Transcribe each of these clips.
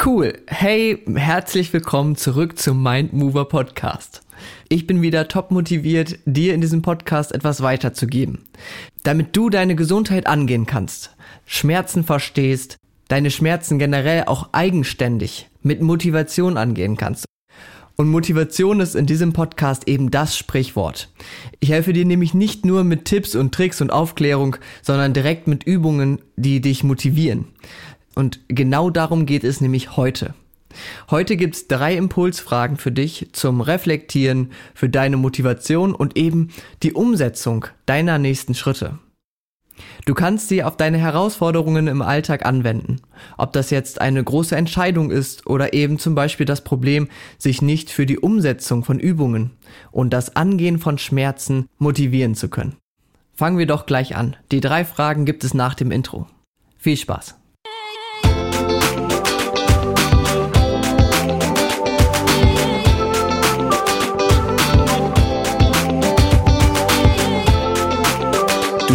Cool. Hey, herzlich willkommen zurück zum Mind Mover Podcast. Ich bin wieder top motiviert, dir in diesem Podcast etwas weiterzugeben. Damit du deine Gesundheit angehen kannst, Schmerzen verstehst, deine Schmerzen generell auch eigenständig mit Motivation angehen kannst. Und Motivation ist in diesem Podcast eben das Sprichwort. Ich helfe dir nämlich nicht nur mit Tipps und Tricks und Aufklärung, sondern direkt mit Übungen, die dich motivieren. Und genau darum geht es nämlich heute. Heute gibt's drei Impulsfragen für dich zum Reflektieren, für deine Motivation und eben die Umsetzung deiner nächsten Schritte. Du kannst sie auf deine Herausforderungen im Alltag anwenden. Ob das jetzt eine große Entscheidung ist oder eben zum Beispiel das Problem, sich nicht für die Umsetzung von Übungen und das Angehen von Schmerzen motivieren zu können. Fangen wir doch gleich an. Die drei Fragen gibt es nach dem Intro. Viel Spaß!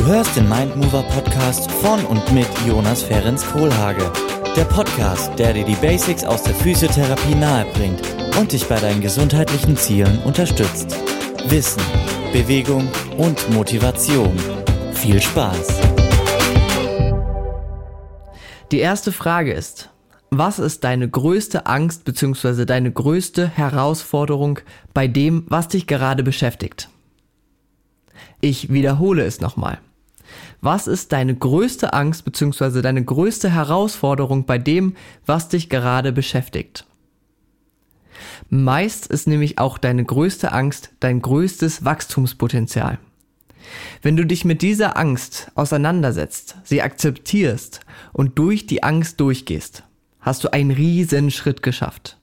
Hörst den Mindmover Podcast von und mit Jonas Ferens Kohlhage. Der Podcast, der dir die Basics aus der Physiotherapie nahebringt und dich bei deinen gesundheitlichen Zielen unterstützt. Wissen, Bewegung und Motivation. Viel Spaß! Die erste Frage ist, was ist deine größte Angst bzw. deine größte Herausforderung bei dem, was dich gerade beschäftigt? Ich wiederhole es nochmal. Was ist deine größte Angst bzw. deine größte Herausforderung bei dem, was dich gerade beschäftigt? Meist ist nämlich auch deine größte Angst dein größtes Wachstumspotenzial. Wenn du dich mit dieser Angst auseinandersetzt, sie akzeptierst und durch die Angst durchgehst, hast du einen riesen Schritt geschafft.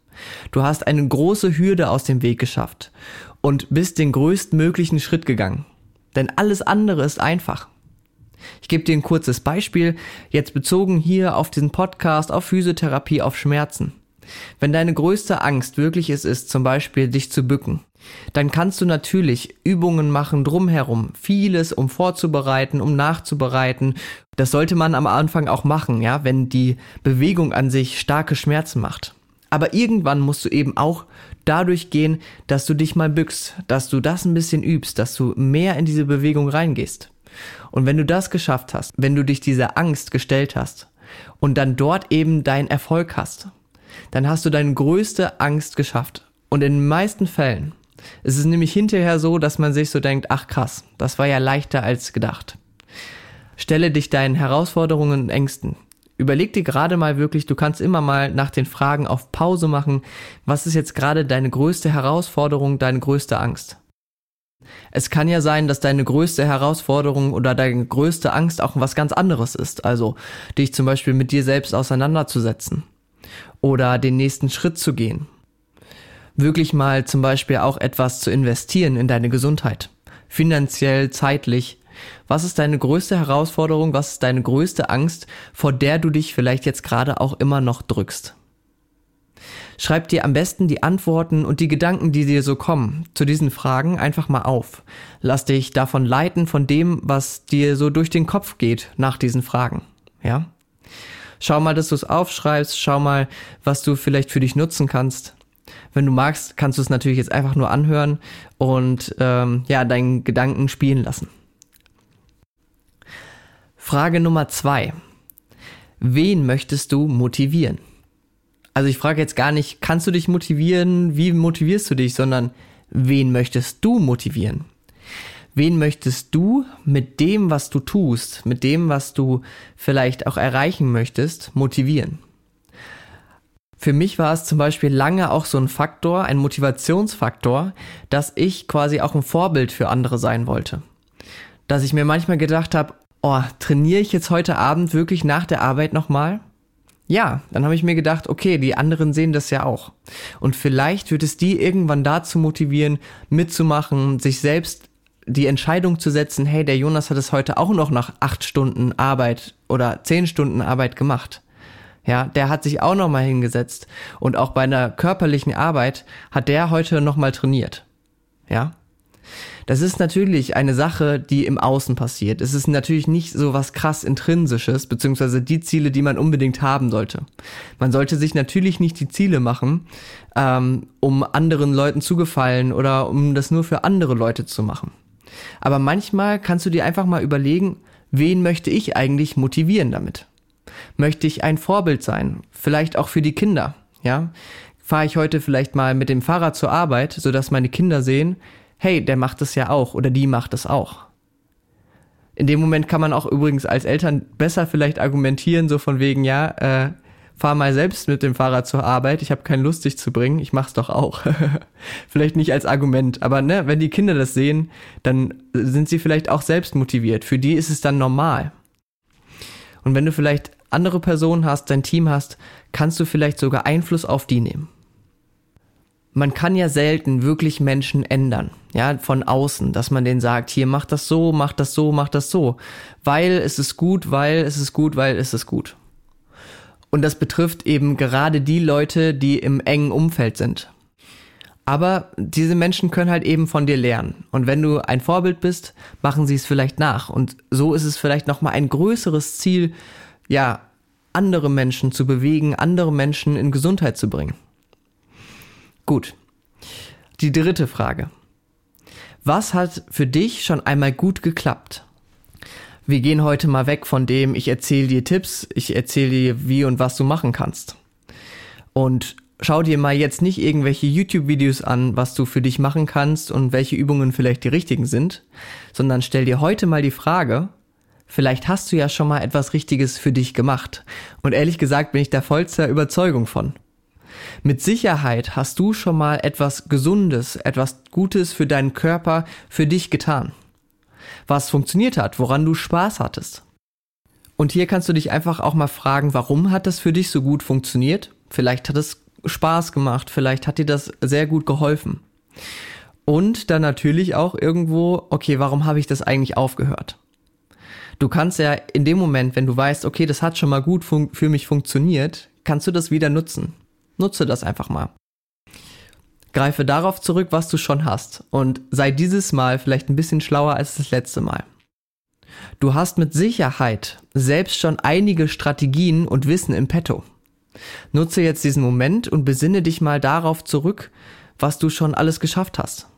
Du hast eine große Hürde aus dem Weg geschafft und bist den größtmöglichen Schritt gegangen. Denn alles andere ist einfach. Ich gebe dir ein kurzes Beispiel, jetzt bezogen hier auf diesen Podcast, auf Physiotherapie, auf Schmerzen. Wenn deine größte Angst wirklich es ist, zum Beispiel dich zu bücken, dann kannst du natürlich Übungen machen drumherum, vieles, um vorzubereiten, um nachzubereiten. Das sollte man am Anfang auch machen, ja, wenn die Bewegung an sich starke Schmerzen macht. Aber irgendwann musst du eben auch dadurch gehen, dass du dich mal bückst, dass du das ein bisschen übst, dass du mehr in diese Bewegung reingehst. Und wenn du das geschafft hast, wenn du dich dieser Angst gestellt hast und dann dort eben deinen Erfolg hast, dann hast du deine größte Angst geschafft. Und in den meisten Fällen ist es nämlich hinterher so, dass man sich so denkt, ach krass, das war ja leichter als gedacht. Stelle dich deinen Herausforderungen und Ängsten. Überleg dir gerade mal wirklich, du kannst immer mal nach den Fragen auf Pause machen, was ist jetzt gerade deine größte Herausforderung, deine größte Angst? Es kann ja sein, dass deine größte Herausforderung oder deine größte Angst auch was ganz anderes ist. Also dich zum Beispiel mit dir selbst auseinanderzusetzen oder den nächsten Schritt zu gehen. Wirklich mal zum Beispiel auch etwas zu investieren in deine Gesundheit. Finanziell, zeitlich. Was ist deine größte Herausforderung? Was ist deine größte Angst, vor der du dich vielleicht jetzt gerade auch immer noch drückst? Schreib dir am besten die Antworten und die Gedanken, die dir so kommen, zu diesen Fragen einfach mal auf. Lass dich davon leiten von dem, was dir so durch den Kopf geht nach diesen Fragen. Ja? Schau mal, dass du es aufschreibst, schau mal, was du vielleicht für dich nutzen kannst. Wenn du magst, kannst du es natürlich jetzt einfach nur anhören und ähm, ja, deinen Gedanken spielen lassen. Frage Nummer zwei. Wen möchtest du motivieren? Also ich frage jetzt gar nicht, kannst du dich motivieren, wie motivierst du dich, sondern wen möchtest du motivieren? Wen möchtest du mit dem, was du tust, mit dem, was du vielleicht auch erreichen möchtest, motivieren? Für mich war es zum Beispiel lange auch so ein Faktor, ein Motivationsfaktor, dass ich quasi auch ein Vorbild für andere sein wollte. Dass ich mir manchmal gedacht habe, oh, trainiere ich jetzt heute Abend wirklich nach der Arbeit nochmal? Ja, dann habe ich mir gedacht, okay, die anderen sehen das ja auch. Und vielleicht wird es die irgendwann dazu motivieren, mitzumachen, sich selbst die Entscheidung zu setzen, hey, der Jonas hat es heute auch noch nach acht Stunden Arbeit oder zehn Stunden Arbeit gemacht. Ja, der hat sich auch noch mal hingesetzt und auch bei einer körperlichen Arbeit hat der heute noch mal trainiert. Ja, Das ist natürlich eine Sache, die im Außen passiert. Es ist natürlich nicht so was krass intrinsisches, beziehungsweise die Ziele, die man unbedingt haben sollte. Man sollte sich natürlich nicht die Ziele machen, ähm, um anderen Leuten zu gefallen oder um das nur für andere Leute zu machen. Aber manchmal kannst du dir einfach mal überlegen, wen möchte ich eigentlich motivieren damit? Möchte ich ein Vorbild sein? Vielleicht auch für die Kinder, ja? Fahre ich heute vielleicht mal mit dem Fahrrad zur Arbeit, sodass meine Kinder sehen, hey, der macht es ja auch oder die macht es auch. In dem Moment kann man auch übrigens als Eltern besser vielleicht argumentieren, so von wegen, ja, äh, fahr mal selbst mit dem Fahrrad zur Arbeit, ich habe keine Lust, dich zu bringen, ich mach's doch auch. vielleicht nicht als Argument, aber ne, wenn die Kinder das sehen, dann sind sie vielleicht auch selbst motiviert. Für die ist es dann normal. Und wenn du vielleicht andere Personen hast, dein Team hast, kannst du vielleicht sogar Einfluss auf die nehmen man kann ja selten wirklich Menschen ändern, ja, von außen, dass man denen sagt, hier mach das so, mach das so, mach das so, weil es ist gut, weil es ist gut, weil es ist gut. Und das betrifft eben gerade die Leute, die im engen Umfeld sind. Aber diese Menschen können halt eben von dir lernen. Und wenn du ein Vorbild bist, machen sie es vielleicht nach. Und so ist es vielleicht nochmal ein größeres Ziel, ja, andere Menschen zu bewegen, andere Menschen in Gesundheit zu bringen. Gut. Die dritte Frage. Was hat für dich schon einmal gut geklappt? Wir gehen heute mal weg von dem, ich erzähle dir Tipps, ich erzähle dir, wie und was du machen kannst. Und schau dir mal jetzt nicht irgendwelche YouTube-Videos an, was du für dich machen kannst und welche Übungen vielleicht die richtigen sind, sondern stell dir heute mal die Frage, vielleicht hast du ja schon mal etwas Richtiges für dich gemacht. Und ehrlich gesagt bin ich da vollster Überzeugung von. Mit Sicherheit hast du schon mal etwas Gesundes, etwas Gutes für deinen Körper, für dich getan. Was funktioniert hat, woran du Spaß hattest. Und hier kannst du dich einfach auch mal fragen, warum hat das für dich so gut funktioniert? Vielleicht hat es Spaß gemacht, vielleicht hat dir das sehr gut geholfen. Und dann natürlich auch irgendwo, okay, warum habe ich das eigentlich aufgehört? Du kannst ja in dem Moment, wenn du weißt, okay, das hat schon mal gut für mich funktioniert, kannst du das wieder nutzen. Nutze das einfach mal. Greife darauf zurück, was du schon hast und sei dieses Mal vielleicht ein bisschen schlauer als das letzte Mal. Du hast mit Sicherheit selbst schon einige Strategien und Wissen im Petto. Nutze jetzt diesen Moment und besinne dich mal darauf zurück, was du schon alles geschafft hast.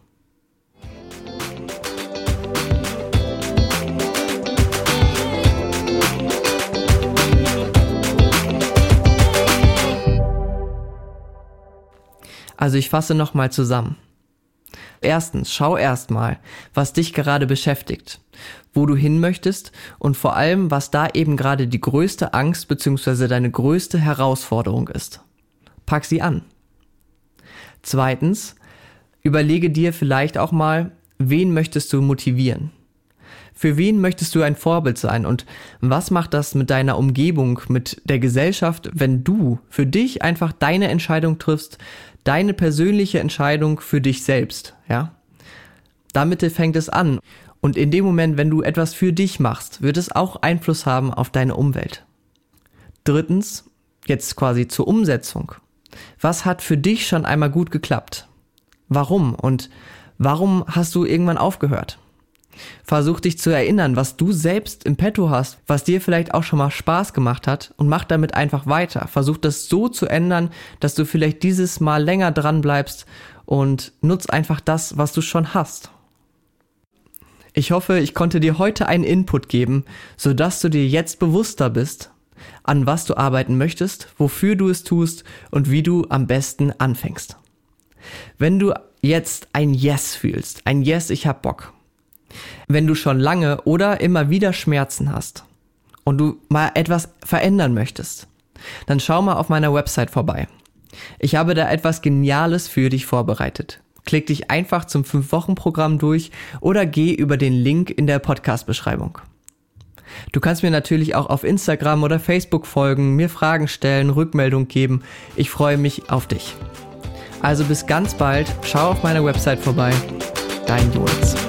Also ich fasse nochmal zusammen. Erstens, schau erstmal, was dich gerade beschäftigt, wo du hin möchtest und vor allem, was da eben gerade die größte Angst bzw. deine größte Herausforderung ist. Pack sie an. Zweitens, überlege dir vielleicht auch mal, wen möchtest du motivieren? Für wen möchtest du ein Vorbild sein und was macht das mit deiner Umgebung, mit der Gesellschaft, wenn du für dich einfach deine Entscheidung triffst, deine persönliche Entscheidung für dich selbst, ja? Damit fängt es an. Und in dem Moment, wenn du etwas für dich machst, wird es auch Einfluss haben auf deine Umwelt. Drittens, jetzt quasi zur Umsetzung. Was hat für dich schon einmal gut geklappt? Warum? Und warum hast du irgendwann aufgehört? Versuch dich zu erinnern, was du selbst im Petto hast, was dir vielleicht auch schon mal Spaß gemacht hat und mach damit einfach weiter. Versuch das so zu ändern, dass du vielleicht dieses Mal länger dran bleibst und nutz einfach das, was du schon hast. Ich hoffe, ich konnte dir heute einen Input geben, sodass du dir jetzt bewusster bist, an was du arbeiten möchtest, wofür du es tust und wie du am besten anfängst. Wenn du jetzt ein Yes fühlst, ein Yes, ich hab Bock, wenn du schon lange oder immer wieder Schmerzen hast und du mal etwas verändern möchtest, dann schau mal auf meiner Website vorbei. Ich habe da etwas Geniales für dich vorbereitet. Klick dich einfach zum 5-Wochen-Programm durch oder geh über den Link in der Podcast-Beschreibung. Du kannst mir natürlich auch auf Instagram oder Facebook folgen, mir Fragen stellen, Rückmeldung geben. Ich freue mich auf dich. Also bis ganz bald, schau auf meiner Website vorbei. Dein Jonas.